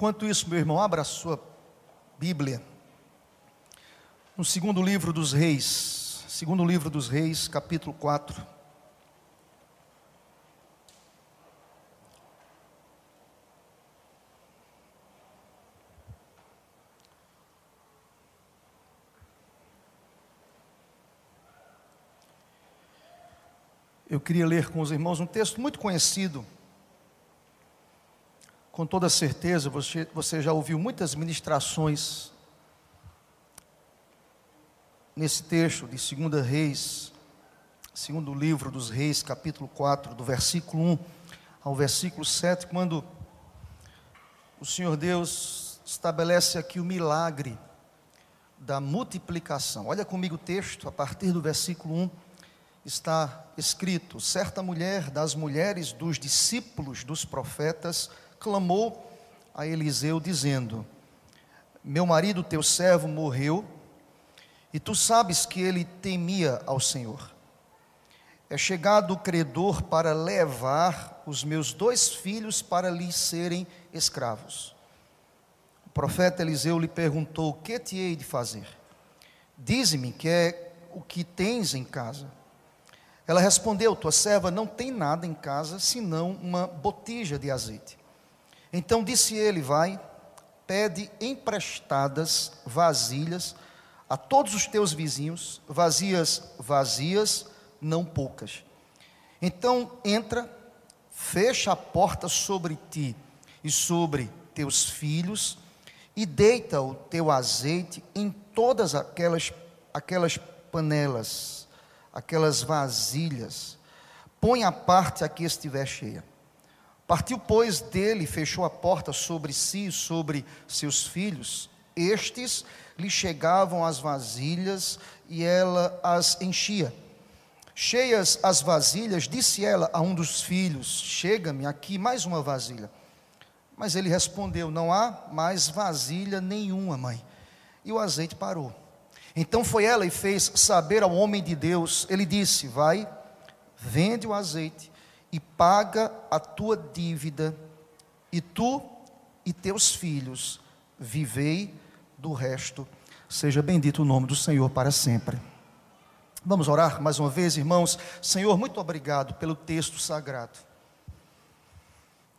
Enquanto isso, meu irmão, abra a sua Bíblia. No segundo livro dos Reis, segundo livro dos Reis, capítulo 4. Eu queria ler com os irmãos um texto muito conhecido com toda certeza você, você já ouviu muitas ministrações nesse texto de 2 Reis, segundo livro dos Reis, capítulo 4, do versículo 1 ao versículo 7, quando o Senhor Deus estabelece aqui o milagre da multiplicação. Olha comigo o texto, a partir do versículo 1 está escrito: certa mulher das mulheres dos discípulos dos profetas clamou a Eliseu, dizendo: Meu marido, teu servo, morreu, e tu sabes que ele temia ao Senhor. É chegado o credor para levar os meus dois filhos para lhe serem escravos. O profeta Eliseu lhe perguntou: que te hei de fazer? Dize-me que é o que tens em casa. Ela respondeu: Tua serva não tem nada em casa senão uma botija de azeite. Então disse ele: Vai, pede emprestadas vasilhas a todos os teus vizinhos, vazias, vazias, não poucas. Então entra, fecha a porta sobre ti e sobre teus filhos, e deita o teu azeite em todas aquelas, aquelas panelas, aquelas vasilhas. Põe a parte a que estiver cheia. Partiu, pois, dele, fechou a porta sobre si e sobre seus filhos. Estes lhe chegavam as vasilhas e ela as enchia. Cheias as vasilhas, disse ela a um dos filhos: Chega-me aqui mais uma vasilha. Mas ele respondeu: Não há mais vasilha nenhuma, mãe. E o azeite parou. Então foi ela e fez saber ao homem de Deus. Ele disse: Vai, vende o azeite e paga a tua dívida, e tu e teus filhos vivei do resto. Seja bendito o nome do Senhor para sempre. Vamos orar mais uma vez, irmãos. Senhor, muito obrigado pelo texto sagrado.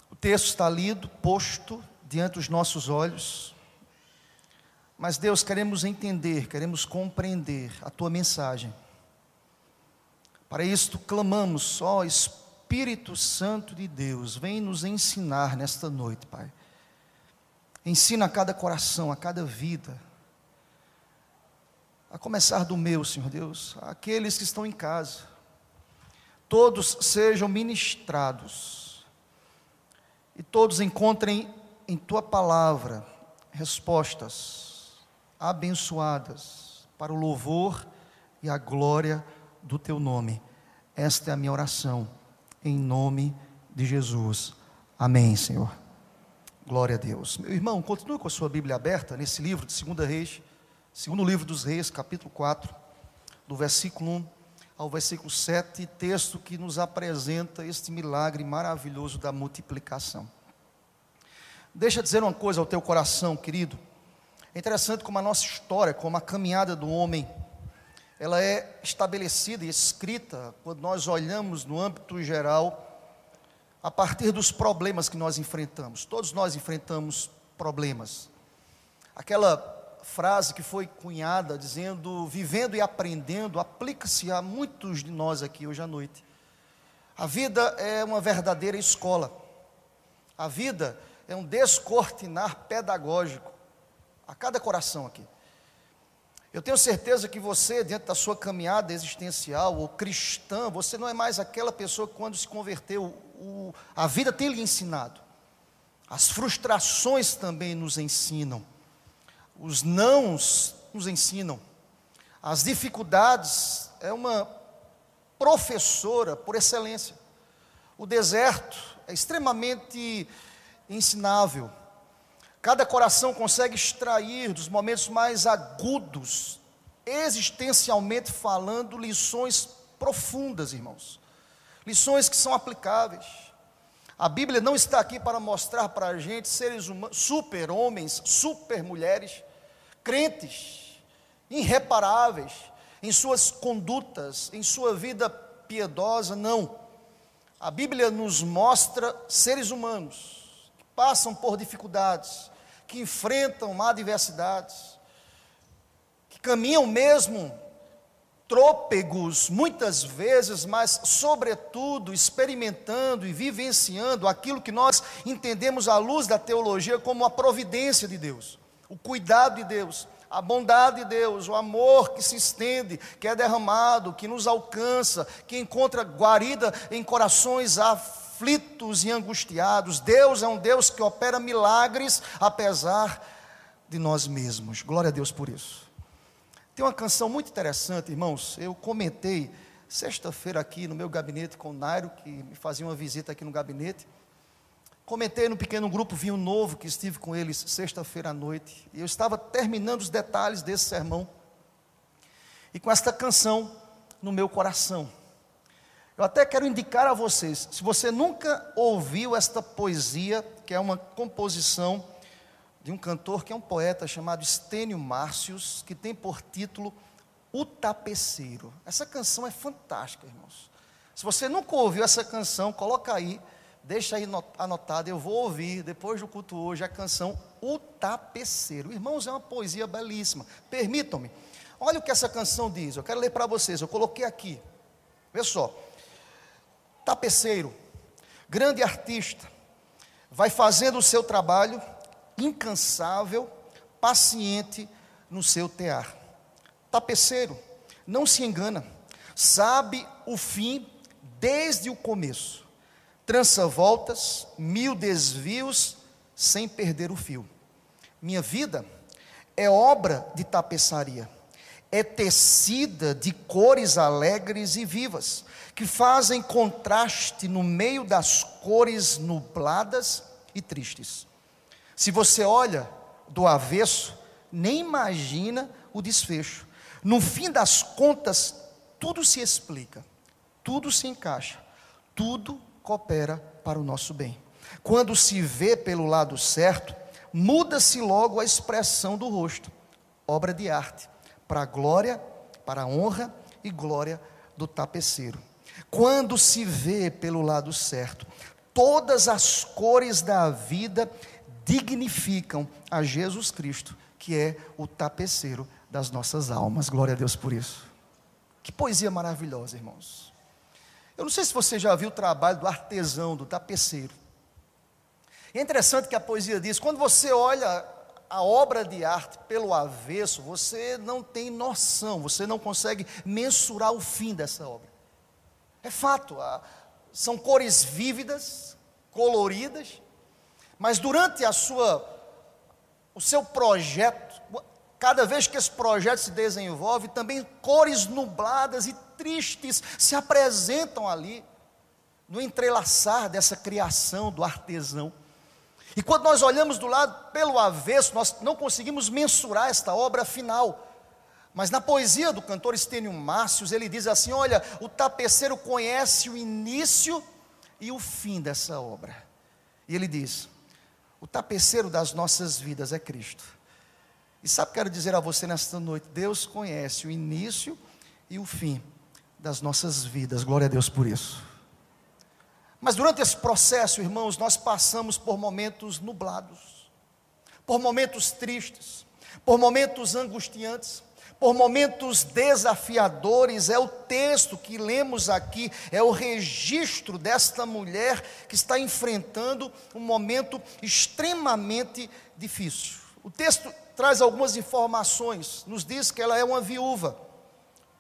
O texto está lido, posto diante dos nossos olhos. Mas, Deus, queremos entender, queremos compreender a tua mensagem. Para isso, clamamos, ó Espírito Espírito Santo de Deus, vem nos ensinar nesta noite, Pai. Ensina a cada coração, a cada vida. A começar do meu, Senhor Deus, aqueles que estão em casa. Todos sejam ministrados. E todos encontrem em tua palavra respostas abençoadas para o louvor e a glória do teu nome. Esta é a minha oração em nome de Jesus. Amém, Senhor. Glória a Deus. Meu irmão, continue com a sua Bíblia aberta nesse livro de 2 Reis, segundo livro dos Reis, capítulo 4, do versículo 1 ao versículo 7, texto que nos apresenta este milagre maravilhoso da multiplicação. Deixa eu dizer uma coisa ao teu coração, querido. É interessante como a nossa história, como a caminhada do homem ela é estabelecida e escrita quando nós olhamos no âmbito geral a partir dos problemas que nós enfrentamos. Todos nós enfrentamos problemas. Aquela frase que foi cunhada dizendo vivendo e aprendendo aplica-se a muitos de nós aqui hoje à noite. A vida é uma verdadeira escola. A vida é um descortinar pedagógico a cada coração aqui. Eu tenho certeza que você, dentro da sua caminhada existencial ou cristã, você não é mais aquela pessoa que, quando se converteu, o, a vida tem lhe ensinado. As frustrações também nos ensinam. Os nãos nos ensinam. As dificuldades é uma professora por excelência. O deserto é extremamente ensinável. Cada coração consegue extrair dos momentos mais agudos, existencialmente falando, lições profundas, irmãos. Lições que são aplicáveis. A Bíblia não está aqui para mostrar para a gente seres humanos, super homens, super mulheres, crentes, irreparáveis em suas condutas, em sua vida piedosa, não. A Bíblia nos mostra seres humanos passam por dificuldades, que enfrentam adversidades, que caminham mesmo trôpegos, muitas vezes, mas, sobretudo, experimentando e vivenciando aquilo que nós entendemos à luz da teologia como a providência de Deus, o cuidado de Deus, a bondade de Deus, o amor que se estende, que é derramado, que nos alcança, que encontra guarida em corações aflitos e angustiados. Deus é um Deus que opera milagres apesar de nós mesmos. Glória a Deus por isso. Tem uma canção muito interessante, irmãos. Eu comentei sexta-feira aqui no meu gabinete com o Nairo, que me fazia uma visita aqui no gabinete. Comentei no pequeno grupo Vinho Novo, que estive com eles sexta-feira à noite. E eu estava terminando os detalhes desse sermão. E com esta canção no meu coração. Eu até quero indicar a vocês, se você nunca ouviu esta poesia, que é uma composição de um cantor que é um poeta chamado Estênio Márcios, que tem por título O Tapeceiro. Essa canção é fantástica, irmãos. Se você nunca ouviu essa canção, coloca aí, deixa aí anotado, eu vou ouvir depois do culto hoje a canção O Tapeceiro. Irmãos, é uma poesia belíssima. Permitam-me. Olha o que essa canção diz. Eu quero ler para vocês. Eu coloquei aqui. Vê só. Tapeceiro, grande artista, vai fazendo o seu trabalho incansável, paciente no seu tear. Tapeceiro, não se engana, sabe o fim desde o começo. Trança voltas, mil desvios, sem perder o fio. Minha vida é obra de tapeçaria, é tecida de cores alegres e vivas, que fazem contraste no meio das cores nubladas e tristes. Se você olha do avesso, nem imagina o desfecho. No fim das contas, tudo se explica, tudo se encaixa, tudo coopera para o nosso bem. Quando se vê pelo lado certo, muda-se logo a expressão do rosto, obra de arte, para a glória, para a honra e glória do tapeceiro. Quando se vê pelo lado certo, todas as cores da vida dignificam a Jesus Cristo, que é o tapeceiro das nossas almas. Glória a Deus por isso. Que poesia maravilhosa, irmãos. Eu não sei se você já viu o trabalho do artesão, do tapeceiro. é interessante que a poesia diz: quando você olha a obra de arte pelo avesso, você não tem noção, você não consegue mensurar o fim dessa obra. É fato, são cores vívidas, coloridas, mas durante a sua o seu projeto, cada vez que esse projeto se desenvolve, também cores nubladas e tristes se apresentam ali no entrelaçar dessa criação do artesão. E quando nós olhamos do lado pelo avesso, nós não conseguimos mensurar esta obra final. Mas na poesia do cantor Estênio Márcios, ele diz assim: Olha, o tapeceiro conhece o início e o fim dessa obra. E ele diz: o tapeceiro das nossas vidas é Cristo. E sabe o que quero dizer a você nesta noite? Deus conhece o início e o fim das nossas vidas. Glória a Deus por isso. Mas durante esse processo, irmãos, nós passamos por momentos nublados, por momentos tristes, por momentos angustiantes por momentos desafiadores, é o texto que lemos aqui, é o registro desta mulher que está enfrentando um momento extremamente difícil. O texto traz algumas informações, nos diz que ela é uma viúva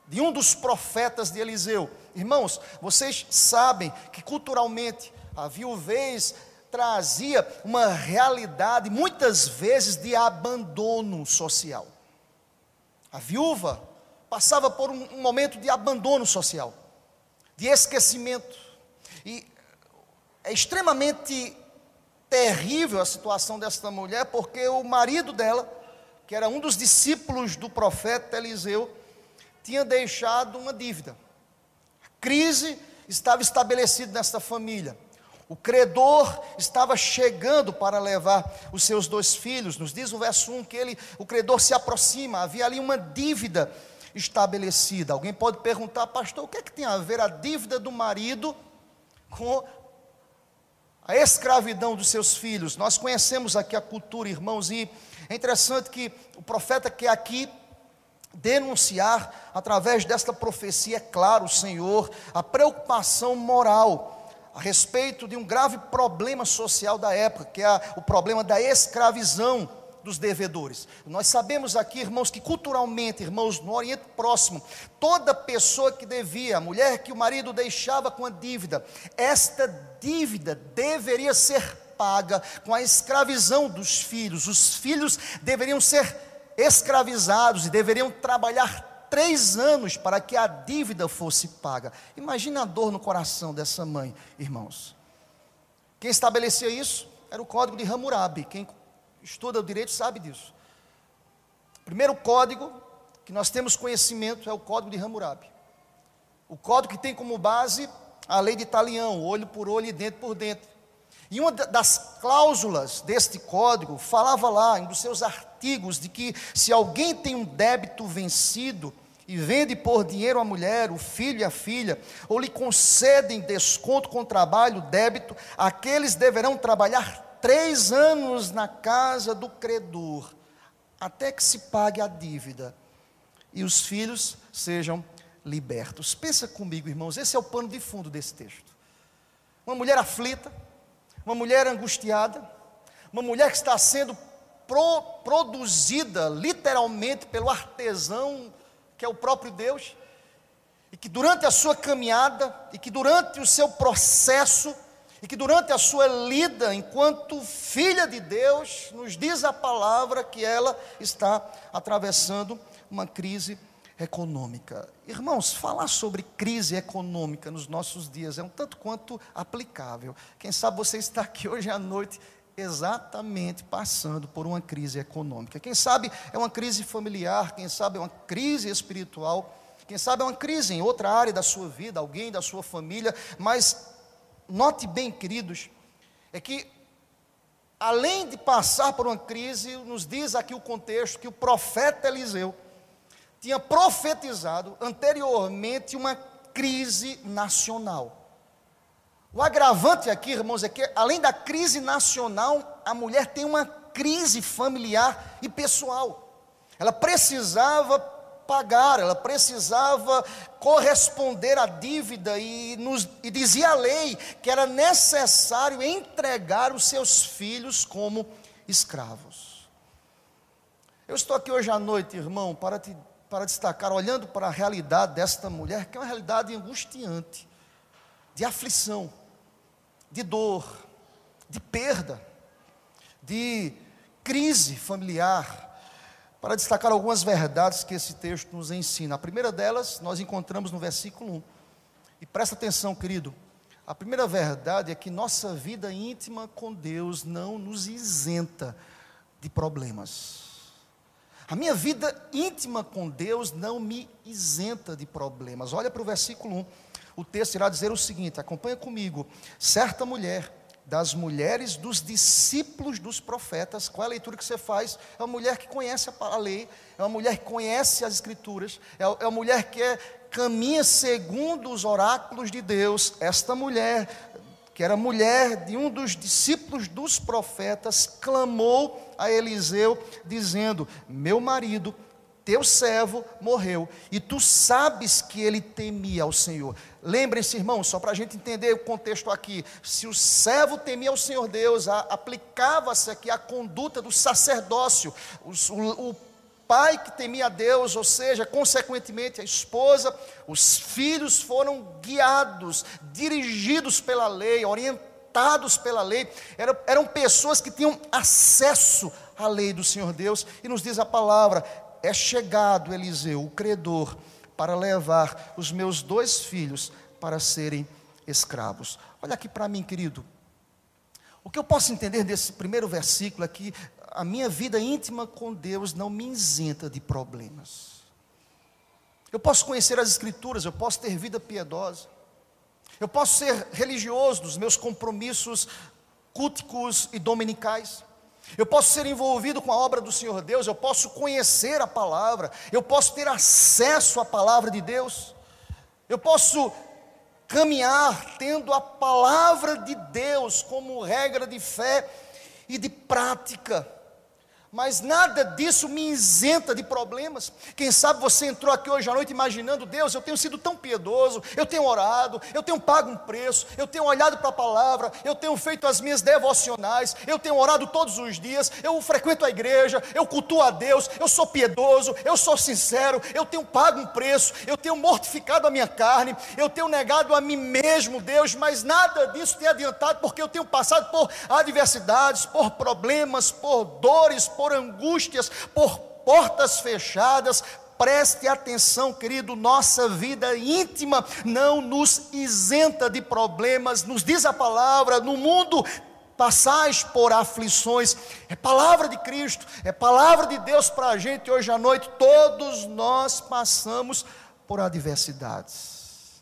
de um dos profetas de Eliseu. Irmãos, vocês sabem que culturalmente a viuvez trazia uma realidade muitas vezes de abandono social. A viúva passava por um, um momento de abandono social, de esquecimento. E é extremamente terrível a situação desta mulher, porque o marido dela, que era um dos discípulos do profeta Eliseu, tinha deixado uma dívida. A crise estava estabelecida nesta família. O credor estava chegando para levar os seus dois filhos. Nos diz o verso 1 que ele, o credor se aproxima, havia ali uma dívida estabelecida. Alguém pode perguntar, pastor, o que é que tem a ver a dívida do marido com a escravidão dos seus filhos? Nós conhecemos aqui a cultura, irmãos, e é interessante que o profeta que aqui denunciar através desta profecia, é claro, Senhor, a preocupação moral a respeito de um grave problema social da época, que é o problema da escravização dos devedores. Nós sabemos aqui, irmãos, que culturalmente, irmãos, no Oriente Próximo, toda pessoa que devia, a mulher que o marido deixava com a dívida, esta dívida deveria ser paga com a escravização dos filhos. Os filhos deveriam ser escravizados e deveriam trabalhar três anos para que a dívida fosse paga. Imagina a dor no coração dessa mãe, irmãos. Quem estabelecia isso era o código de Hammurabi. Quem estuda o direito sabe disso. O primeiro código que nós temos conhecimento é o código de Hammurabi. O código que tem como base a lei de Italião, olho por olho e dente por dente. E uma das cláusulas deste código falava lá, em um dos seus artigos, de que se alguém tem um débito vencido, e vende por dinheiro a mulher, o filho e a filha, ou lhe concedem desconto com trabalho, débito, aqueles deverão trabalhar três anos na casa do credor, até que se pague a dívida, e os filhos sejam libertos. Pensa comigo, irmãos, esse é o pano de fundo desse texto. Uma mulher aflita, uma mulher angustiada, uma mulher que está sendo pro, produzida literalmente pelo artesão que é o próprio Deus, e que durante a sua caminhada, e que durante o seu processo, e que durante a sua lida enquanto filha de Deus, nos diz a palavra que ela está atravessando uma crise econômica. Irmãos, falar sobre crise econômica nos nossos dias é um tanto quanto aplicável. Quem sabe você está aqui hoje à noite exatamente passando por uma crise econômica. Quem sabe é uma crise familiar, quem sabe é uma crise espiritual, quem sabe é uma crise em outra área da sua vida, alguém da sua família, mas note bem, queridos, é que além de passar por uma crise, nos diz aqui o contexto que o profeta Eliseu tinha profetizado anteriormente uma crise nacional. O agravante aqui, irmãos, é que além da crise nacional, a mulher tem uma crise familiar e pessoal. Ela precisava pagar, ela precisava corresponder à dívida e, nos, e dizia a lei que era necessário entregar os seus filhos como escravos. Eu estou aqui hoje à noite, irmão, para, te, para destacar, olhando para a realidade desta mulher, que é uma realidade angustiante, de aflição de dor, de perda, de crise familiar, para destacar algumas verdades que esse texto nos ensina. A primeira delas nós encontramos no versículo 1. E presta atenção, querido. A primeira verdade é que nossa vida íntima com Deus não nos isenta de problemas. A minha vida íntima com Deus não me isenta de problemas. Olha para o versículo 1 o texto irá dizer o seguinte: acompanha comigo. Certa mulher, das mulheres dos discípulos dos profetas, qual é a leitura que você faz? É uma mulher que conhece a lei, é uma mulher que conhece as escrituras, é, é uma mulher que é, caminha segundo os oráculos de Deus. Esta mulher, que era mulher de um dos discípulos dos profetas, clamou a Eliseu, dizendo: Meu marido teu servo morreu, e tu sabes que ele temia ao Senhor. Lembrem-se, irmãos, só para a gente entender o contexto aqui: se o servo temia ao Senhor Deus, aplicava-se aqui a conduta do sacerdócio, o, o, o pai que temia a Deus, ou seja, consequentemente a esposa, os filhos foram guiados, dirigidos pela lei, orientados pela lei, eram, eram pessoas que tinham acesso à lei do Senhor Deus, e nos diz a palavra: é chegado Eliseu, o credor, para levar os meus dois filhos para serem escravos. Olha aqui para mim, querido. O que eu posso entender desse primeiro versículo é que a minha vida íntima com Deus não me isenta de problemas. Eu posso conhecer as Escrituras, eu posso ter vida piedosa, Eu posso ser religioso nos meus compromissos culticos e dominicais. Eu posso ser envolvido com a obra do Senhor Deus, eu posso conhecer a palavra, eu posso ter acesso à palavra de Deus, eu posso caminhar tendo a palavra de Deus como regra de fé e de prática mas nada disso me isenta de problemas. Quem sabe você entrou aqui hoje à noite imaginando, Deus, eu tenho sido tão piedoso, eu tenho orado, eu tenho pago um preço, eu tenho olhado para a palavra, eu tenho feito as minhas devocionais, eu tenho orado todos os dias, eu frequento a igreja, eu cultuo a Deus, eu sou piedoso, eu sou sincero, eu tenho pago um preço, eu tenho mortificado a minha carne, eu tenho negado a mim mesmo, Deus, mas nada disso tem adiantado, porque eu tenho passado por adversidades, por problemas, por dores, por angústias, por portas fechadas. Preste atenção, querido, nossa vida íntima não nos isenta de problemas, nos diz a palavra, no mundo passais por aflições, é palavra de Cristo, é palavra de Deus para a gente hoje à noite, todos nós passamos por adversidades.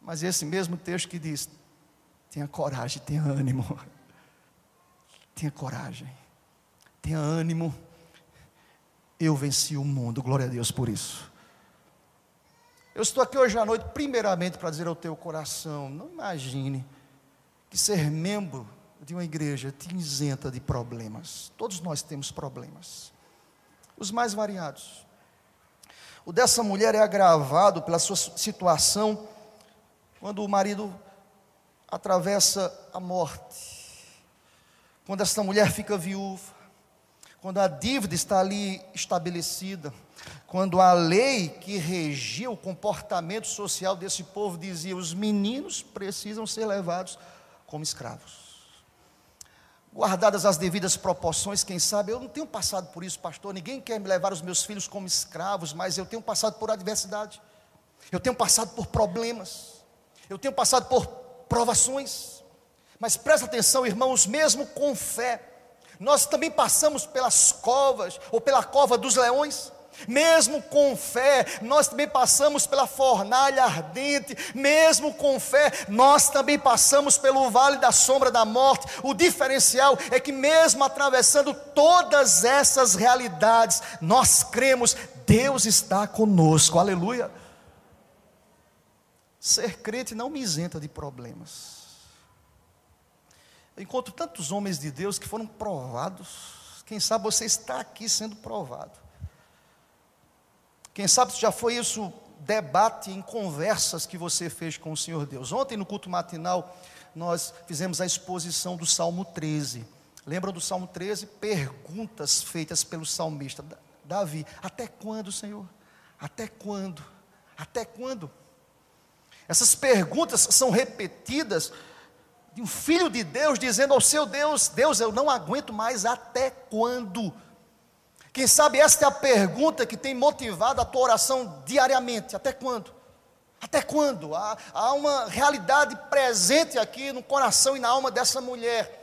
Mas esse mesmo texto que diz: tenha coragem, tenha ânimo, tenha coragem tenha ânimo, eu venci o mundo, glória a Deus por isso. Eu estou aqui hoje à noite, primeiramente, para dizer ao teu coração: não imagine que ser membro de uma igreja te isenta de problemas. Todos nós temos problemas, os mais variados. O dessa mulher é agravado pela sua situação quando o marido atravessa a morte, quando esta mulher fica viúva, quando a dívida está ali estabelecida, quando a lei que regia o comportamento social desse povo dizia: os meninos precisam ser levados como escravos. Guardadas as devidas proporções, quem sabe, eu não tenho passado por isso, pastor. Ninguém quer me levar os meus filhos como escravos, mas eu tenho passado por adversidade, eu tenho passado por problemas, eu tenho passado por provações. Mas presta atenção, irmãos, mesmo com fé, nós também passamos pelas covas, ou pela cova dos leões. Mesmo com fé, nós também passamos pela fornalha ardente, mesmo com fé, nós também passamos pelo vale da sombra da morte. O diferencial é que, mesmo atravessando todas essas realidades, nós cremos, Deus está conosco, aleluia. Ser crente não me isenta de problemas. Encontro tantos homens de Deus que foram provados. Quem sabe você está aqui sendo provado. Quem sabe já foi isso debate em conversas que você fez com o Senhor Deus. Ontem no culto matinal nós fizemos a exposição do Salmo 13. Lembram do Salmo 13? Perguntas feitas pelo salmista Davi: Até quando, Senhor? Até quando? Até quando? Essas perguntas são repetidas de um filho de Deus dizendo ao seu Deus: Deus, eu não aguento mais até quando? Quem sabe esta é a pergunta que tem motivado a tua oração diariamente: até quando? Até quando? Há, há uma realidade presente aqui no coração e na alma dessa mulher.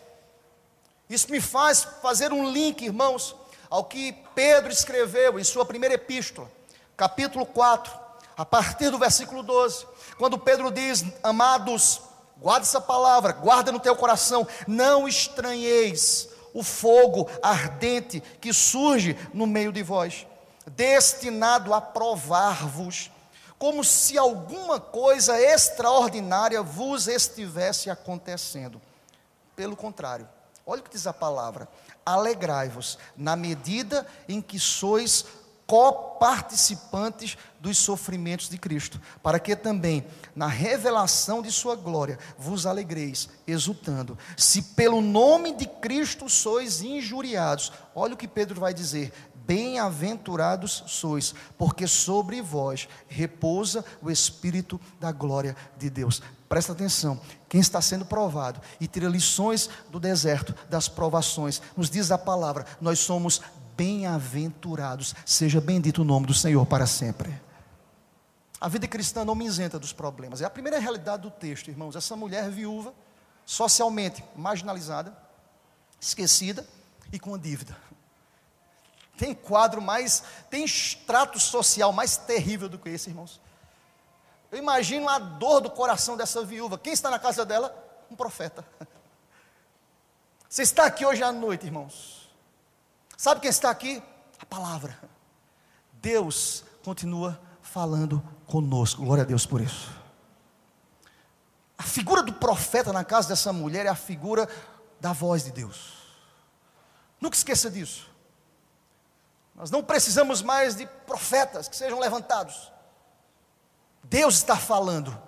Isso me faz fazer um link, irmãos, ao que Pedro escreveu em sua primeira epístola, capítulo 4, a partir do versículo 12, quando Pedro diz: Amados, Guarda essa palavra, guarda no teu coração. Não estranheis o fogo ardente que surge no meio de vós, destinado a provar-vos, como se alguma coisa extraordinária vos estivesse acontecendo. Pelo contrário, olha o que diz a palavra: alegrai-vos na medida em que sois coparticipantes dos sofrimentos de Cristo, para que também, na revelação de Sua glória, vos alegreis, exultando. Se pelo nome de Cristo sois injuriados, olha o que Pedro vai dizer: Bem-aventurados sois, porque sobre vós repousa o Espírito da glória de Deus. Presta atenção, quem está sendo provado e tira lições do deserto, das provações, nos diz a palavra: nós somos bem-aventurados. Seja bendito o nome do Senhor para sempre. A vida cristã não me isenta dos problemas. É a primeira realidade do texto, irmãos. Essa mulher viúva, socialmente marginalizada, esquecida e com dívida. Tem quadro mais, tem extrato social mais terrível do que esse, irmãos. Eu imagino a dor do coração dessa viúva. Quem está na casa dela? Um profeta. Você está aqui hoje à noite, irmãos. Sabe quem está aqui? A palavra. Deus continua falando conosco. Glória a Deus por isso. A figura do profeta na casa dessa mulher é a figura da voz de Deus. Nunca esqueça disso. Nós não precisamos mais de profetas que sejam levantados. Deus está falando.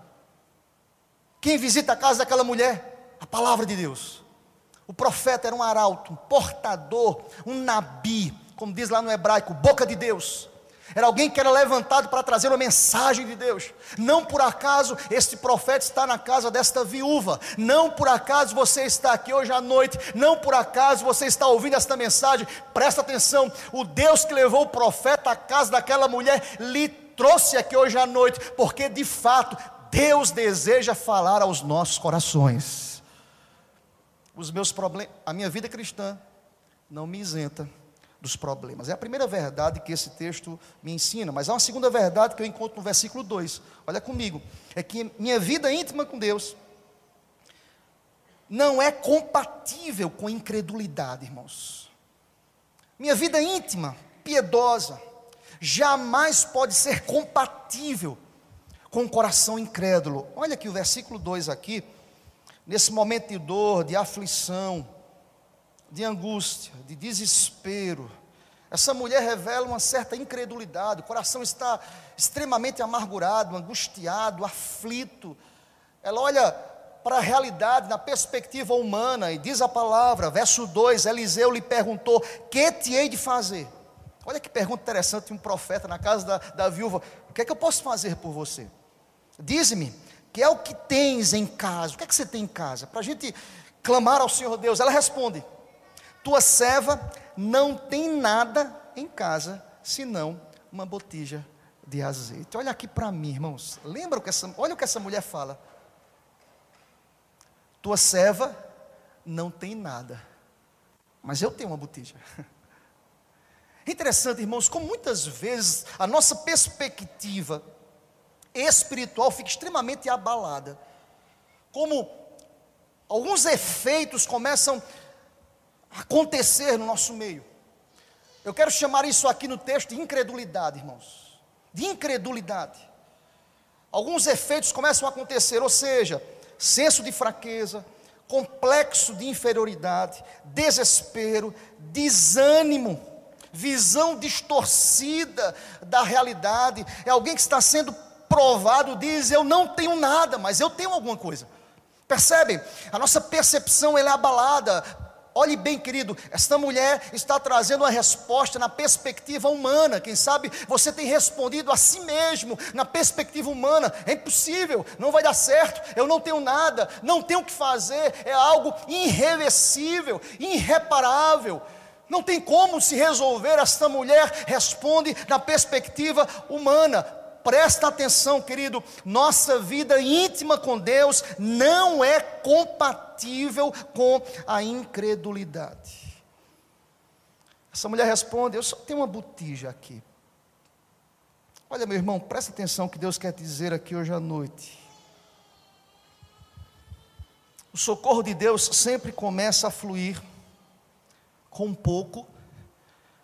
Quem visita a casa daquela mulher? A palavra de Deus. O profeta era um arauto, um portador, um nabi, como diz lá no hebraico, boca de Deus. Era alguém que era levantado para trazer uma mensagem de Deus. Não por acaso este profeta está na casa desta viúva. Não por acaso você está aqui hoje à noite. Não por acaso você está ouvindo esta mensagem. Presta atenção: o Deus que levou o profeta à casa daquela mulher lhe trouxe aqui hoje à noite, porque de fato Deus deseja falar aos nossos corações. Os meus problemas, a minha vida cristã não me isenta dos problemas. É a primeira verdade que esse texto me ensina, mas há uma segunda verdade que eu encontro no versículo 2. Olha comigo, é que minha vida íntima com Deus não é compatível com incredulidade, irmãos. Minha vida íntima, piedosa, jamais pode ser compatível com o coração incrédulo. Olha aqui o versículo 2 aqui, nesse momento de dor, de aflição, de angústia, de desespero. Essa mulher revela uma certa incredulidade, o coração está extremamente amargurado, angustiado, aflito. Ela olha para a realidade na perspectiva humana e diz a palavra, verso 2: Eliseu lhe perguntou: Que te hei de fazer? Olha que pergunta interessante de um profeta na casa da, da viúva: O que é que eu posso fazer por você? Diz-me, que é o que tens em casa? O que é que você tem em casa? Para a gente clamar ao Senhor Deus. Ela responde: tua serva não tem nada em casa senão uma botija de azeite. Olha aqui para mim, irmãos. Lembra o que essa, olha o que essa mulher fala. Tua serva não tem nada, mas eu tenho uma botija. Interessante, irmãos, como muitas vezes a nossa perspectiva espiritual fica extremamente abalada. Como alguns efeitos começam acontecer no nosso meio. Eu quero chamar isso aqui no texto de incredulidade, irmãos. De incredulidade. Alguns efeitos começam a acontecer, ou seja, senso de fraqueza, complexo de inferioridade, desespero, desânimo, visão distorcida da realidade. É alguém que está sendo provado, diz: Eu não tenho nada, mas eu tenho alguma coisa. Percebem? A nossa percepção ela é abalada Olhe bem, querido, esta mulher está trazendo uma resposta na perspectiva humana. Quem sabe você tem respondido a si mesmo na perspectiva humana. É impossível, não vai dar certo, eu não tenho nada, não tenho o que fazer, é algo irreversível, irreparável. Não tem como se resolver. Esta mulher responde na perspectiva humana. Presta atenção, querido, nossa vida íntima com Deus não é compatível com a incredulidade. Essa mulher responde: Eu só tenho uma botija aqui. Olha, meu irmão, presta atenção que Deus quer dizer aqui hoje à noite. O socorro de Deus sempre começa a fluir com um pouco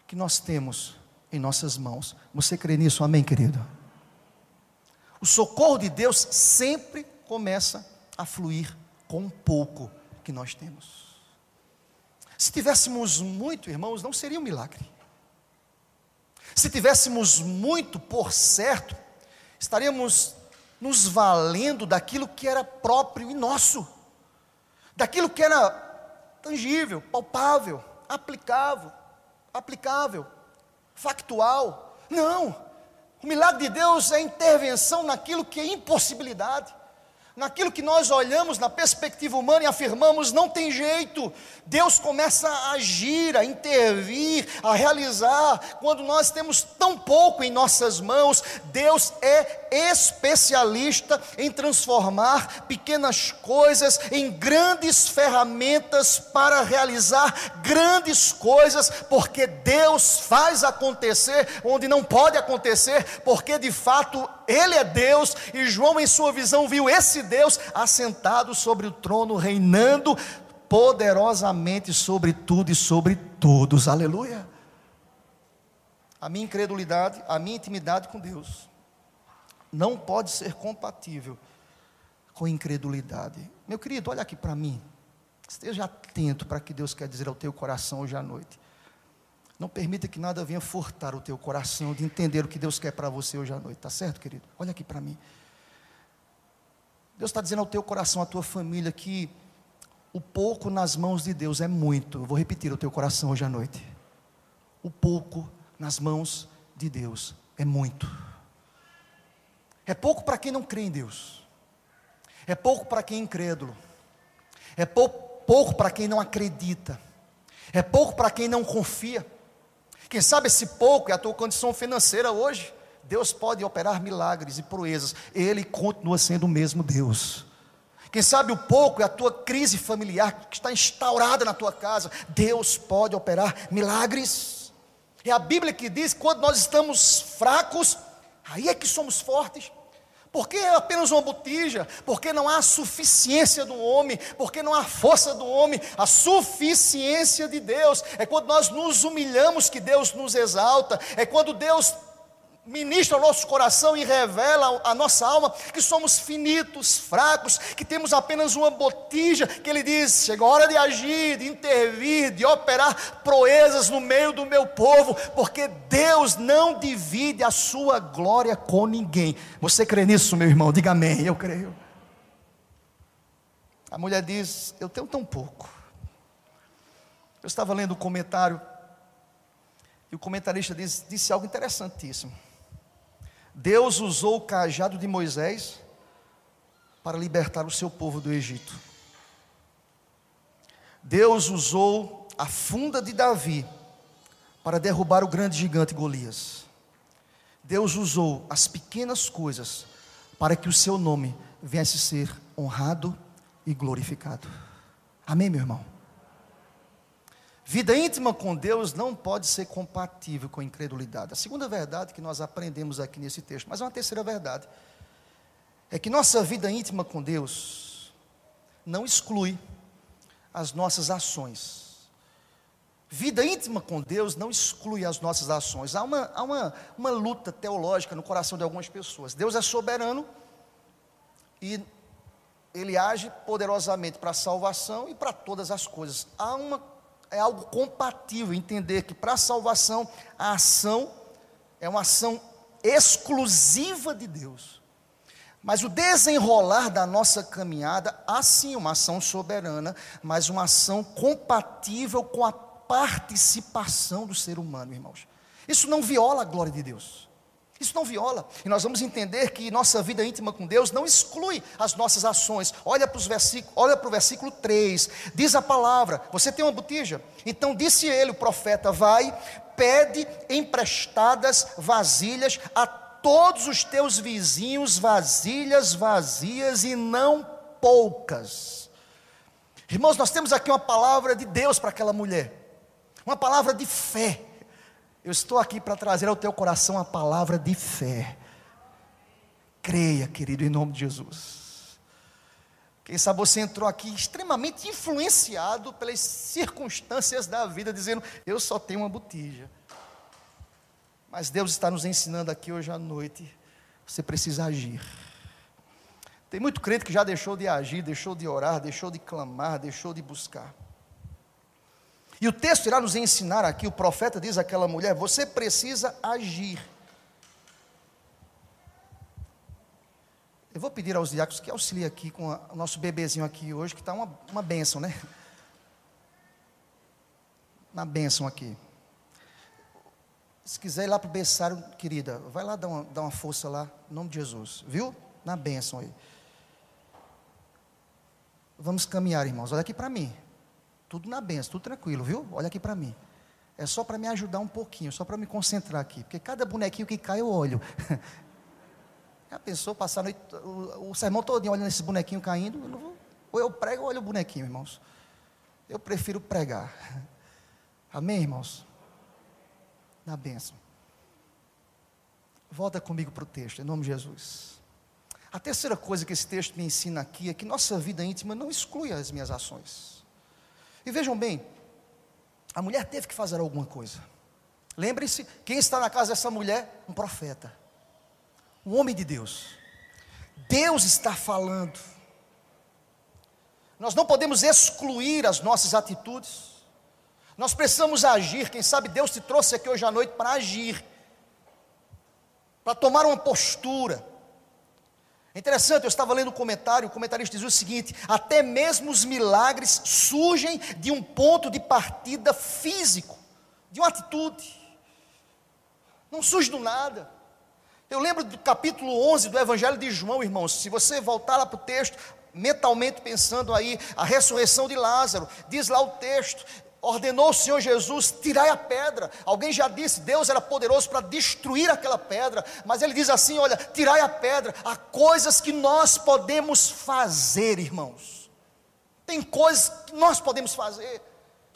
que nós temos em nossas mãos. Você crê nisso, amém, querido? O socorro de Deus sempre começa a fluir com um pouco que nós temos. Se tivéssemos muito, irmãos, não seria um milagre. Se tivéssemos muito, por certo, estaríamos nos valendo daquilo que era próprio e nosso, daquilo que era tangível, palpável, aplicável, aplicável, factual. Não, o milagre de Deus é intervenção naquilo que é impossibilidade. Naquilo que nós olhamos na perspectiva humana e afirmamos não tem jeito, Deus começa a agir, a intervir, a realizar, quando nós temos tão pouco em nossas mãos, Deus é especialista em transformar pequenas coisas em grandes ferramentas para realizar grandes coisas, porque Deus faz acontecer onde não pode acontecer, porque de fato Ele é Deus, e João, em sua visão, viu esse Deus assentado sobre o trono, reinando poderosamente sobre tudo e sobre todos. Aleluia. A minha incredulidade, a minha intimidade com Deus não pode ser compatível com incredulidade. Meu querido, olha aqui para mim. Esteja atento para que Deus quer dizer ao teu coração hoje à noite. Não permita que nada venha furtar o teu coração de entender o que Deus quer para você hoje à noite, tá certo, querido? Olha aqui para mim. Deus está dizendo ao teu coração, à tua família, que o pouco nas mãos de Deus é muito. Eu vou repetir o teu coração hoje à noite. O pouco nas mãos de Deus é muito. É pouco para quem não crê em Deus. É pouco para quem é incrédulo. É pouco, pouco para quem não acredita. É pouco para quem não confia. Quem sabe esse pouco é a tua condição financeira hoje. Deus pode operar milagres e proezas. Ele continua sendo o mesmo Deus. Quem sabe o pouco é a tua crise familiar que está instaurada na tua casa. Deus pode operar milagres. É a Bíblia que diz quando nós estamos fracos, aí é que somos fortes. Porque é apenas uma botija, porque não há suficiência do homem, porque não há força do homem, a suficiência de Deus. É quando nós nos humilhamos que Deus nos exalta, é quando Deus ministra o nosso coração e revela a nossa alma que somos finitos, fracos, que temos apenas uma botija, que ele diz: chega a hora de agir, de intervir, de operar proezas no meio do meu povo, porque Deus não divide a sua glória com ninguém. Você crê nisso, meu irmão? Diga amém. Eu creio. A mulher diz: Eu tenho tão pouco. Eu estava lendo um comentário e o comentarista disse, disse algo interessantíssimo. Deus usou o cajado de Moisés para libertar o seu povo do Egito. Deus usou a funda de Davi para derrubar o grande gigante Golias. Deus usou as pequenas coisas para que o seu nome viesse ser honrado e glorificado. Amém, meu irmão? Vida íntima com Deus não pode ser compatível com incredulidade. A segunda verdade que nós aprendemos aqui nesse texto, mas é uma terceira verdade, é que nossa vida íntima com Deus não exclui as nossas ações. Vida íntima com Deus não exclui as nossas ações. Há uma, há uma, uma luta teológica no coração de algumas pessoas. Deus é soberano e Ele age poderosamente para a salvação e para todas as coisas. Há uma é algo compatível entender que para a salvação a ação é uma ação exclusiva de Deus. Mas o desenrolar da nossa caminhada, há sim uma ação soberana, mas uma ação compatível com a participação do ser humano, irmãos. Isso não viola a glória de Deus. Isso não viola. E nós vamos entender que nossa vida íntima com Deus não exclui as nossas ações. Olha para, os olha para o versículo 3. Diz a palavra: Você tem uma botija? Então disse ele, o profeta: Vai, pede emprestadas vasilhas a todos os teus vizinhos, vasilhas vazias e não poucas. Irmãos, nós temos aqui uma palavra de Deus para aquela mulher, uma palavra de fé. Eu estou aqui para trazer ao teu coração a palavra de fé. Creia, querido, em nome de Jesus. Quem sabe você entrou aqui extremamente influenciado pelas circunstâncias da vida, dizendo: Eu só tenho uma botija. Mas Deus está nos ensinando aqui hoje à noite: você precisa agir. Tem muito crente que já deixou de agir, deixou de orar, deixou de clamar, deixou de buscar. E o texto irá nos ensinar aqui, o profeta diz àquela mulher: você precisa agir. Eu vou pedir aos diáconos que auxiliem aqui com a, o nosso bebezinho aqui hoje, que está uma, uma bênção, né? Uma bênção aqui. Se quiser ir lá para o berçário, querida, vai lá dar uma, dar uma força lá, em nome de Jesus, viu? Na bênção aí. Vamos caminhar, irmãos. Olha aqui para mim. Tudo na benção, tudo tranquilo, viu? Olha aqui para mim. É só para me ajudar um pouquinho, só para me concentrar aqui. Porque cada bonequinho que cai eu olho. Já pensou passar noite, o, o sermão todo olhando esse bonequinho caindo? Eu vou, ou eu prego ou olho o bonequinho, irmãos. Eu prefiro pregar. Amém, irmãos? Na bênção. Volta comigo para o texto, em nome de Jesus. A terceira coisa que esse texto me ensina aqui é que nossa vida íntima não exclui as minhas ações. E vejam bem, a mulher teve que fazer alguma coisa. Lembre-se, quem está na casa dessa mulher? Um profeta, um homem de Deus. Deus está falando. Nós não podemos excluir as nossas atitudes. Nós precisamos agir. Quem sabe Deus te trouxe aqui hoje à noite para agir, para tomar uma postura. Interessante, eu estava lendo um comentário, o comentarista dizia o seguinte: até mesmo os milagres surgem de um ponto de partida físico, de uma atitude, não surge do nada. Eu lembro do capítulo 11 do Evangelho de João, irmãos. Se você voltar lá para o texto, mentalmente pensando aí, a ressurreição de Lázaro, diz lá o texto: ordenou o Senhor Jesus: tirai a pedra. Alguém já disse, Deus era poderoso para destruir aquela pedra, mas ele diz assim: olha, tirai a pedra. Há coisas que nós podemos fazer, irmãos. Tem coisas que nós podemos fazer.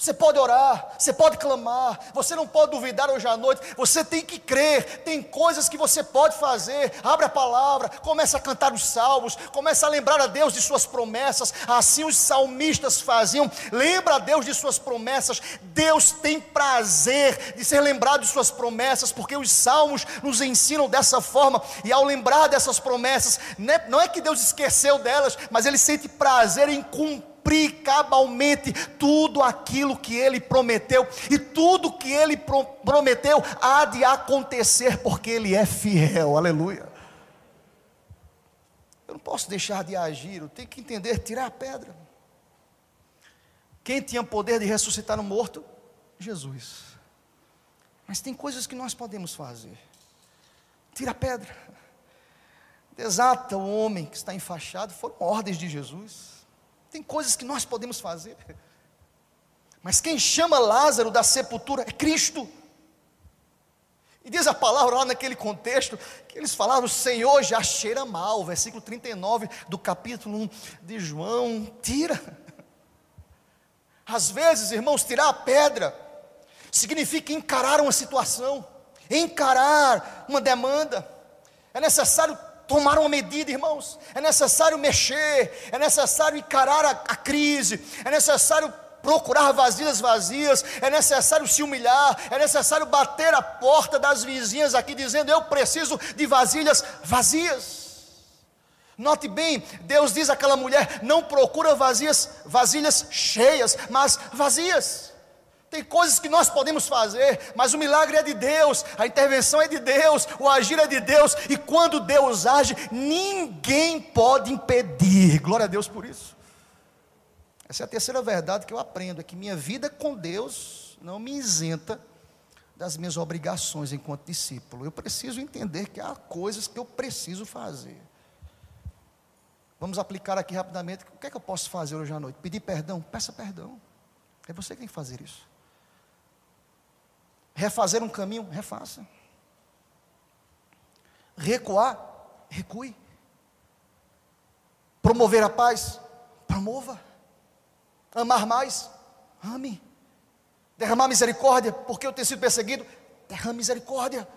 Você pode orar, você pode clamar, você não pode duvidar hoje à noite, você tem que crer, tem coisas que você pode fazer. Abre a palavra, começa a cantar os salmos, começa a lembrar a Deus de suas promessas, assim os salmistas faziam. Lembra a Deus de suas promessas. Deus tem prazer de ser lembrado de suas promessas, porque os salmos nos ensinam dessa forma, e ao lembrar dessas promessas, né, não é que Deus esqueceu delas, mas ele sente prazer em cumprir cumprir cabalmente tudo aquilo que ele prometeu, e tudo que ele pro prometeu há de acontecer, porque ele é fiel, aleluia. Eu não posso deixar de agir, eu tenho que entender, tirar a pedra. Quem tinha poder de ressuscitar o morto? Jesus. Mas tem coisas que nós podemos fazer. Tira a pedra. Desata o homem que está enfaixado, foram ordens de Jesus. Tem coisas que nós podemos fazer. Mas quem chama Lázaro da sepultura é Cristo. E diz a palavra lá naquele contexto que eles falaram: o Senhor já cheira mal, versículo 39 do capítulo 1 de João. Tira. Às vezes, irmãos, tirar a pedra significa encarar uma situação, encarar uma demanda. É necessário tomar uma medida, irmãos. É necessário mexer, é necessário encarar a, a crise, é necessário procurar vasilhas vazias, é necessário se humilhar, é necessário bater a porta das vizinhas aqui dizendo: Eu preciso de vasilhas vazias. Note bem, Deus diz àquela mulher: não procura vazias, vasilhas cheias, mas vazias. Tem coisas que nós podemos fazer, mas o milagre é de Deus, a intervenção é de Deus, o agir é de Deus, e quando Deus age, ninguém pode impedir. Glória a Deus por isso. Essa é a terceira verdade que eu aprendo: é que minha vida com Deus não me isenta das minhas obrigações enquanto discípulo. Eu preciso entender que há coisas que eu preciso fazer. Vamos aplicar aqui rapidamente. O que é que eu posso fazer hoje à noite? Pedir perdão? Peça perdão. É você que tem que fazer isso. Refazer um caminho, refaça. Recuar, recue. Promover a paz, promova. Amar mais, ame. Derramar misericórdia, porque eu tenho sido perseguido, derrame misericórdia.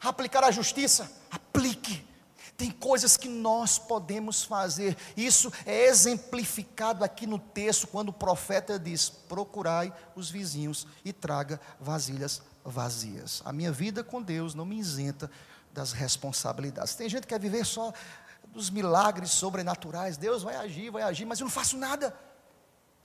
Aplicar a justiça, aplique. Tem coisas que nós podemos fazer. Isso é exemplificado aqui no texto, quando o profeta diz: Procurai os vizinhos e traga vasilhas vazias. A minha vida com Deus não me isenta das responsabilidades. Tem gente que quer viver só dos milagres sobrenaturais. Deus vai agir, vai agir, mas eu não faço nada.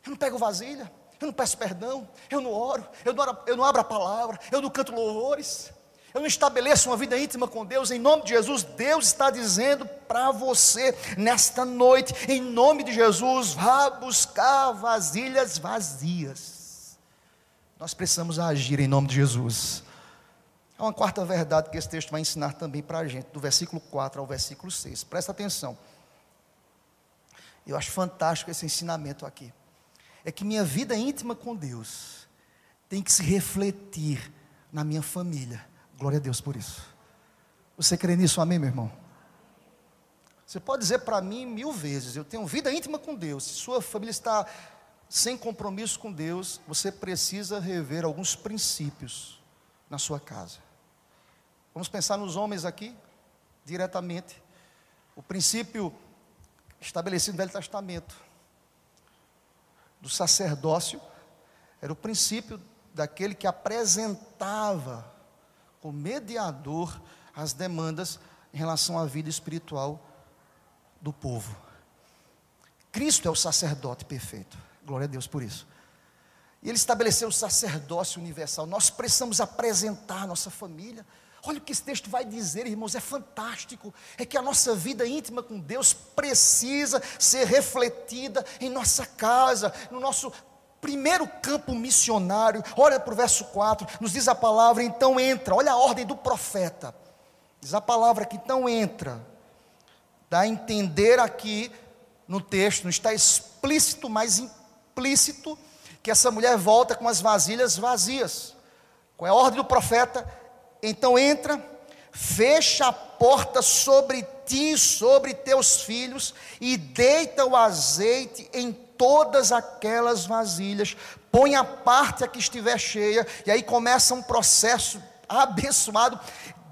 Eu não pego vasilha, eu não peço perdão, eu não oro, eu não, eu não abro a palavra, eu não canto louvores eu não estabeleço uma vida íntima com Deus, em nome de Jesus, Deus está dizendo para você, nesta noite, em nome de Jesus, vá buscar vasilhas vazias. Nós precisamos agir em nome de Jesus. Há uma quarta verdade que esse texto vai ensinar também para a gente, do versículo 4 ao versículo 6. Presta atenção. Eu acho fantástico esse ensinamento aqui. É que minha vida íntima com Deus tem que se refletir na minha família. Glória a Deus por isso. Você crê nisso, amém, meu irmão? Você pode dizer para mim mil vezes: eu tenho vida íntima com Deus. Se sua família está sem compromisso com Deus, você precisa rever alguns princípios na sua casa. Vamos pensar nos homens aqui, diretamente. O princípio estabelecido no Velho Testamento do sacerdócio era o princípio daquele que apresentava como mediador as demandas em relação à vida espiritual do povo. Cristo é o sacerdote perfeito. Glória a Deus por isso. E ele estabeleceu o sacerdócio universal. Nós precisamos apresentar nossa família. Olha o que esse texto vai dizer, irmãos, é fantástico. É que a nossa vida íntima com Deus precisa ser refletida em nossa casa, no nosso primeiro campo missionário. Olha para o verso 4, nos diz a palavra, então entra. Olha a ordem do profeta. Diz a palavra que então entra. Dá a entender aqui no texto, não está explícito, mas implícito, que essa mulher volta com as vasilhas vazias. Qual é a ordem do profeta? Então entra, fecha a porta sobre ti, sobre teus filhos, e deita o azeite em todas aquelas vasilhas, põe a parte a que estiver cheia, e aí começa um processo abençoado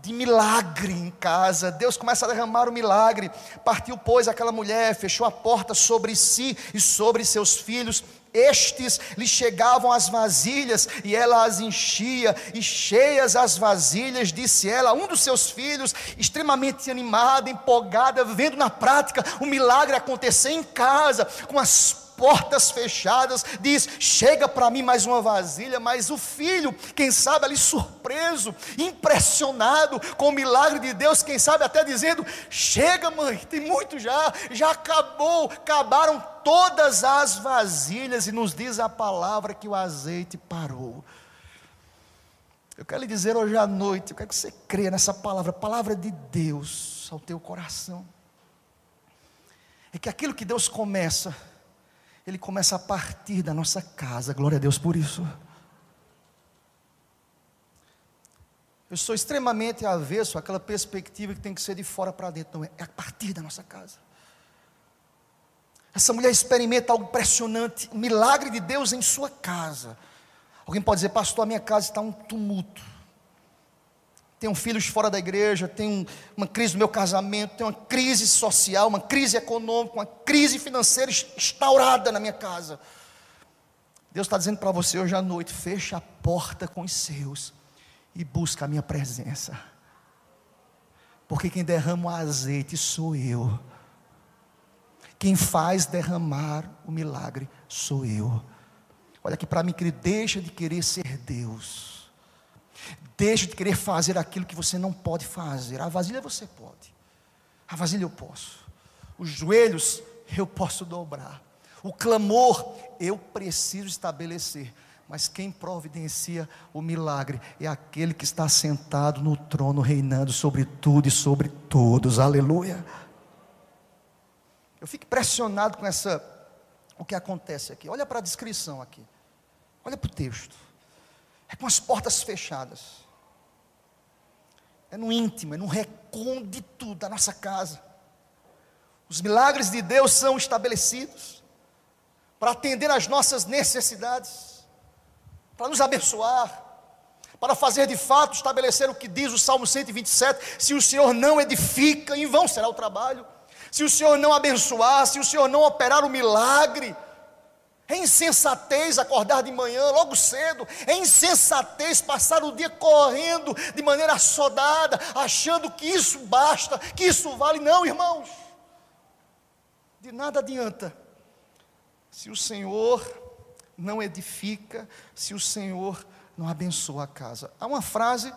de milagre em casa. Deus começa a derramar o milagre. Partiu, pois, aquela mulher, fechou a porta sobre si e sobre seus filhos. Estes lhe chegavam as vasilhas e ela as enchia, e cheias as vasilhas, disse ela, um dos seus filhos, extremamente animada, empolgada, vendo na prática o milagre acontecer em casa, com as portas fechadas, diz: Chega para mim mais uma vasilha. Mas o filho, quem sabe ali surpreso, impressionado com o milagre de Deus, quem sabe até dizendo: Chega, mãe, tem muito já, já acabou, acabaram todas as vasilhas. E nos diz a palavra que o azeite parou. Eu quero lhe dizer hoje à noite, eu quero que você creia nessa palavra, palavra de Deus ao teu coração. É que aquilo que Deus começa, ele começa a partir da nossa casa. Glória a Deus por isso. Eu sou extremamente avesso àquela perspectiva que tem que ser de fora para dentro. Não, é, é a partir da nossa casa. Essa mulher experimenta algo impressionante, um milagre de Deus em sua casa. Alguém pode dizer, pastor, a minha casa está um tumulto tenho filhos fora da igreja, tenho uma crise no meu casamento, tenho uma crise social, uma crise econômica, uma crise financeira instaurada na minha casa. Deus está dizendo para você hoje à noite: fecha a porta com os seus e busca a minha presença. Porque quem derrama o azeite sou eu. Quem faz derramar o milagre sou eu. Olha aqui para mim, querido, deixa de querer ser Deus. Deixe de querer fazer aquilo que você não pode fazer. A vasilha você pode. A vasilha eu posso. Os joelhos eu posso dobrar. O clamor eu preciso estabelecer. Mas quem providencia o milagre é aquele que está sentado no trono, reinando sobre tudo e sobre todos. Aleluia. Eu fico impressionado com essa o que acontece aqui. Olha para a descrição aqui. Olha para o texto. É com as portas fechadas. É no íntimo, é no recôndito da nossa casa. Os milagres de Deus são estabelecidos para atender às nossas necessidades, para nos abençoar, para fazer de fato estabelecer o que diz o Salmo 127: se o Senhor não edifica, em vão será o trabalho, se o Senhor não abençoar, se o Senhor não operar o milagre, é insensatez acordar de manhã, logo cedo. É insensatez passar o dia correndo de maneira assodada, achando que isso basta, que isso vale. Não, irmãos. De nada adianta. Se o Senhor não edifica, se o Senhor não abençoa a casa. Há uma frase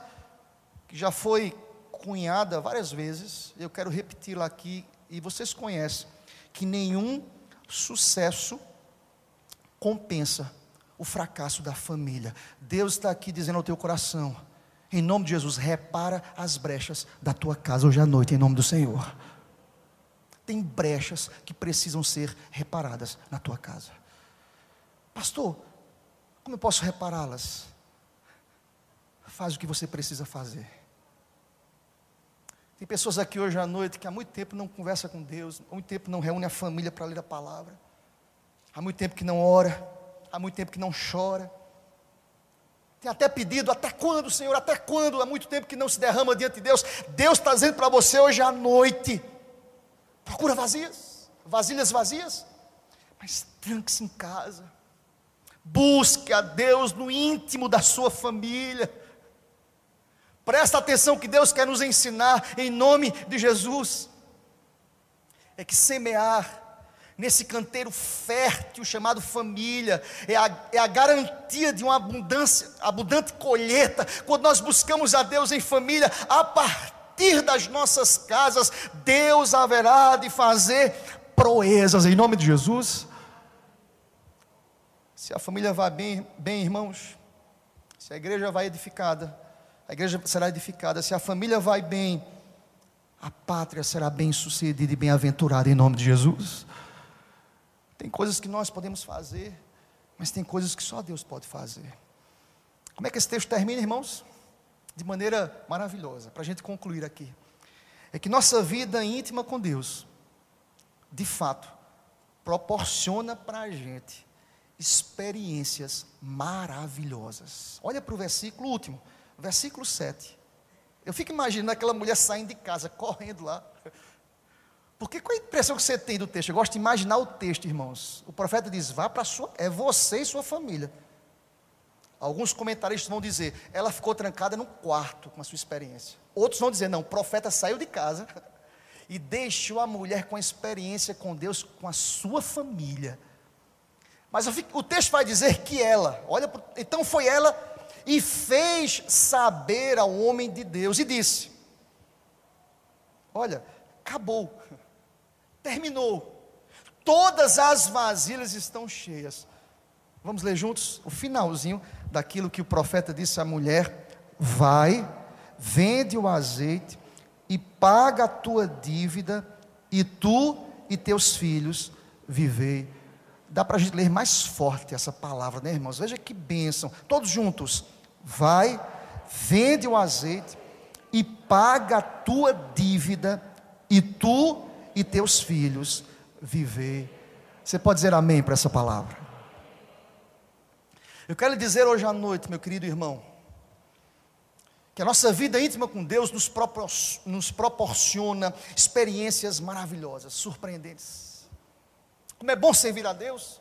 que já foi cunhada várias vezes, eu quero repeti-la aqui, e vocês conhecem, que nenhum sucesso compensa o fracasso da família. Deus está aqui dizendo ao teu coração, em nome de Jesus, repara as brechas da tua casa hoje à noite, em nome do Senhor. tem brechas que precisam ser reparadas na tua casa. Pastor, como eu posso repará-las? Faz o que você precisa fazer. Tem pessoas aqui hoje à noite que há muito tempo não conversa com Deus, há muito tempo não reúne a família para ler a palavra, há muito tempo que não ora, há muito tempo que não chora. Tem até pedido, até quando, Senhor, até quando? Há muito tempo que não se derrama diante de Deus. Deus está dizendo para você hoje à noite: procura vazias, vasilhas vazias, mas tranque-se em casa, busque a Deus no íntimo da sua família Presta atenção que Deus quer nos ensinar em nome de Jesus. É que semear nesse canteiro fértil chamado família, é a, é a garantia de uma abundância, abundante colheita, quando nós buscamos a Deus em família, a partir das nossas casas, Deus haverá de fazer proezas, em nome de Jesus. Se a família vai bem, bem irmãos, se a igreja vai edificada, a igreja será edificada, se a família vai bem, a pátria será bem sucedida e bem-aventurada em nome de Jesus. Tem coisas que nós podemos fazer, mas tem coisas que só Deus pode fazer. Como é que esse texto termina, irmãos? De maneira maravilhosa, para a gente concluir aqui. É que nossa vida íntima com Deus, de fato, proporciona para a gente experiências maravilhosas. Olha para o versículo último versículo 7. Eu fico imaginando aquela mulher saindo de casa, correndo lá. Porque qual é a impressão que você tem do texto? Eu gosto de imaginar o texto, irmãos. O profeta diz: vá para sua, é você e sua família. Alguns comentaristas vão dizer, ela ficou trancada no quarto com a sua experiência. Outros vão dizer, não, o profeta saiu de casa e deixou a mulher com a experiência com Deus, com a sua família. Mas o texto vai dizer que ela, olha, então foi ela e fez saber ao homem de Deus, e disse: Olha, acabou, terminou, todas as vasilhas estão cheias. Vamos ler juntos o finalzinho daquilo que o profeta disse à mulher: Vai, vende o azeite e paga a tua dívida, e tu e teus filhos vivei. Dá para a gente ler mais forte essa palavra, né, irmãos? Veja que bênção. Todos juntos. Vai, vende o azeite e paga a tua dívida, e tu e teus filhos viver. Você pode dizer amém para essa palavra? Eu quero lhe dizer hoje à noite, meu querido irmão, que a nossa vida íntima com Deus nos, propor nos proporciona experiências maravilhosas, surpreendentes. Como é bom servir a Deus,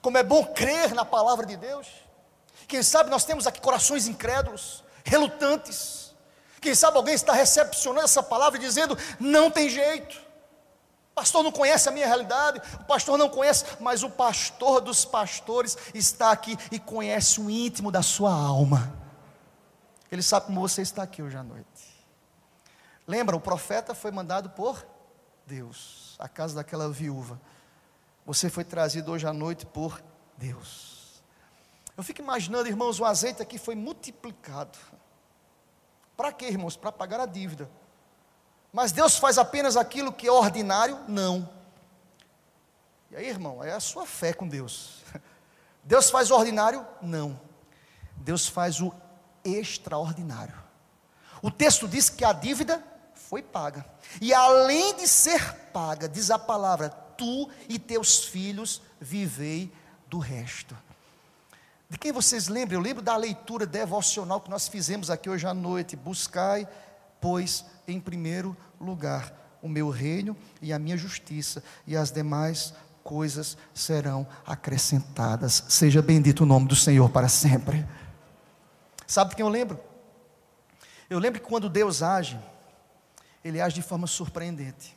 como é bom crer na palavra de Deus. Quem sabe nós temos aqui corações incrédulos, relutantes. Quem sabe alguém está recepcionando essa palavra e dizendo: não tem jeito. Pastor não conhece a minha realidade, o pastor não conhece, mas o pastor dos pastores está aqui e conhece o íntimo da sua alma. Ele sabe como você está aqui hoje à noite. Lembra, o profeta foi mandado por Deus, a casa daquela viúva. Você foi trazido hoje à noite por Deus. Eu fico imaginando, irmãos, o azeite aqui foi multiplicado. Para quê, irmãos? Para pagar a dívida. Mas Deus faz apenas aquilo que é ordinário? Não. E aí, irmão, é a sua fé com Deus. Deus faz o ordinário? Não. Deus faz o extraordinário. O texto diz que a dívida foi paga. E além de ser paga, diz a palavra: tu e teus filhos vivei do resto. De quem vocês lembram? Eu lembro da leitura devocional que nós fizemos aqui hoje à noite. Buscai, pois, em primeiro lugar o meu reino e a minha justiça, e as demais coisas serão acrescentadas. Seja bendito o nome do Senhor para sempre. Sabe quem eu lembro? Eu lembro que quando Deus age, Ele age de forma surpreendente,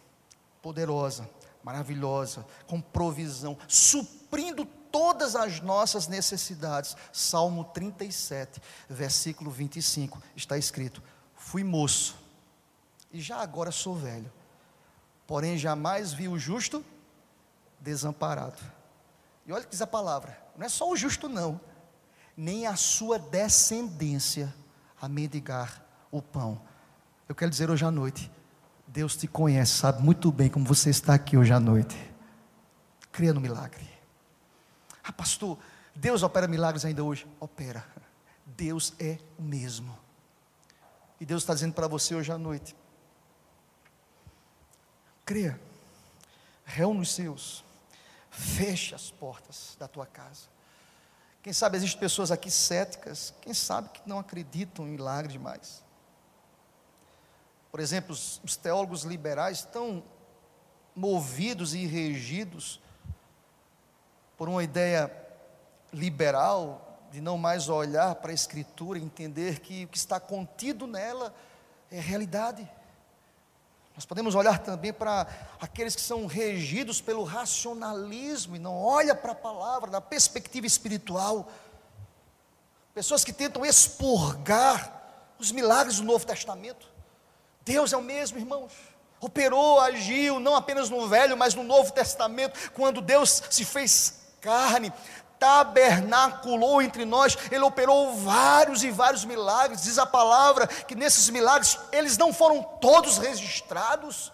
poderosa, maravilhosa, com provisão, suprindo todas as nossas necessidades. Salmo 37, versículo 25, está escrito: Fui moço, e já agora sou velho, porém jamais vi o justo desamparado. E olha que diz a palavra: não é só o justo, não, nem a sua descendência a mendigar o pão. Eu quero dizer hoje à noite: Deus te conhece, sabe muito bem como você está aqui hoje à noite. Creia no milagre. Ah, pastor, Deus opera milagres ainda hoje? Opera. Deus é o mesmo. E Deus está dizendo para você hoje à noite: creia, reúne os seus, feche as portas da tua casa. Quem sabe existem pessoas aqui céticas, quem sabe que não acreditam em milagres mais. Por exemplo, os, os teólogos liberais estão movidos e regidos por uma ideia liberal de não mais olhar para a Escritura e entender que o que está contido nela é realidade. Nós podemos olhar também para aqueles que são regidos pelo racionalismo e não olha para a palavra, da perspectiva espiritual. Pessoas que tentam expurgar os milagres do Novo Testamento. Deus é o mesmo, irmãos. Operou, agiu, não apenas no Velho, mas no Novo Testamento, quando Deus se fez carne, tabernaculou entre nós, ele operou vários e vários milagres. Diz a palavra que nesses milagres eles não foram todos registrados,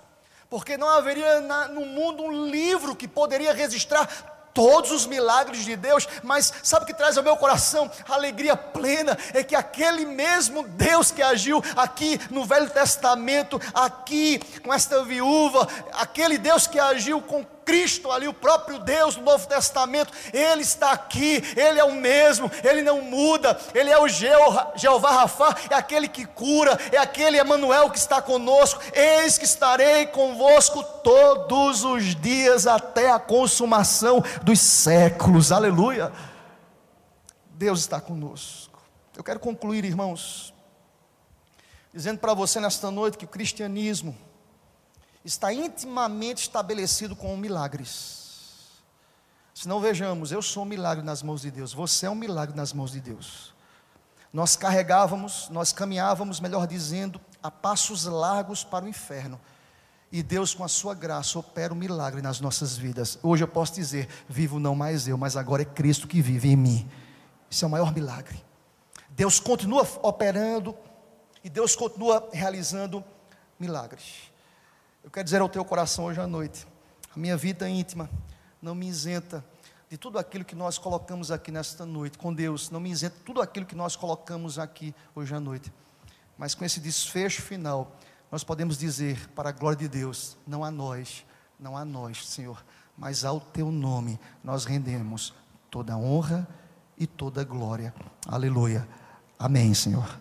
porque não haveria na, no mundo um livro que poderia registrar todos os milagres de Deus, mas sabe o que traz ao meu coração alegria plena? É que aquele mesmo Deus que agiu aqui no Velho Testamento, aqui com esta viúva, aquele Deus que agiu com Cristo ali, o próprio Deus no Novo Testamento, Ele está aqui, Ele é o mesmo, Ele não muda, Ele é o Jeová Rafá, é aquele que cura, é aquele Emanuel que está conosco, eis que estarei convosco todos os dias até a consumação dos séculos, aleluia. Deus está conosco. Eu quero concluir, irmãos, dizendo para você nesta noite que o cristianismo, está intimamente estabelecido com milagres. Se não vejamos, eu sou um milagre nas mãos de Deus, você é um milagre nas mãos de Deus. Nós carregávamos, nós caminhávamos, melhor dizendo, a passos largos para o inferno. E Deus, com a sua graça, opera um milagre nas nossas vidas. Hoje eu posso dizer: vivo não mais eu, mas agora é Cristo que vive em mim. Isso é o maior milagre. Deus continua operando e Deus continua realizando milagres. Eu quero dizer ao teu coração hoje à noite: a minha vida íntima não me isenta de tudo aquilo que nós colocamos aqui nesta noite com Deus, não me isenta de tudo aquilo que nós colocamos aqui hoje à noite. Mas com esse desfecho final, nós podemos dizer, para a glória de Deus, não a nós, não a nós, Senhor, mas ao teu nome nós rendemos toda honra e toda glória. Aleluia. Amém, Senhor.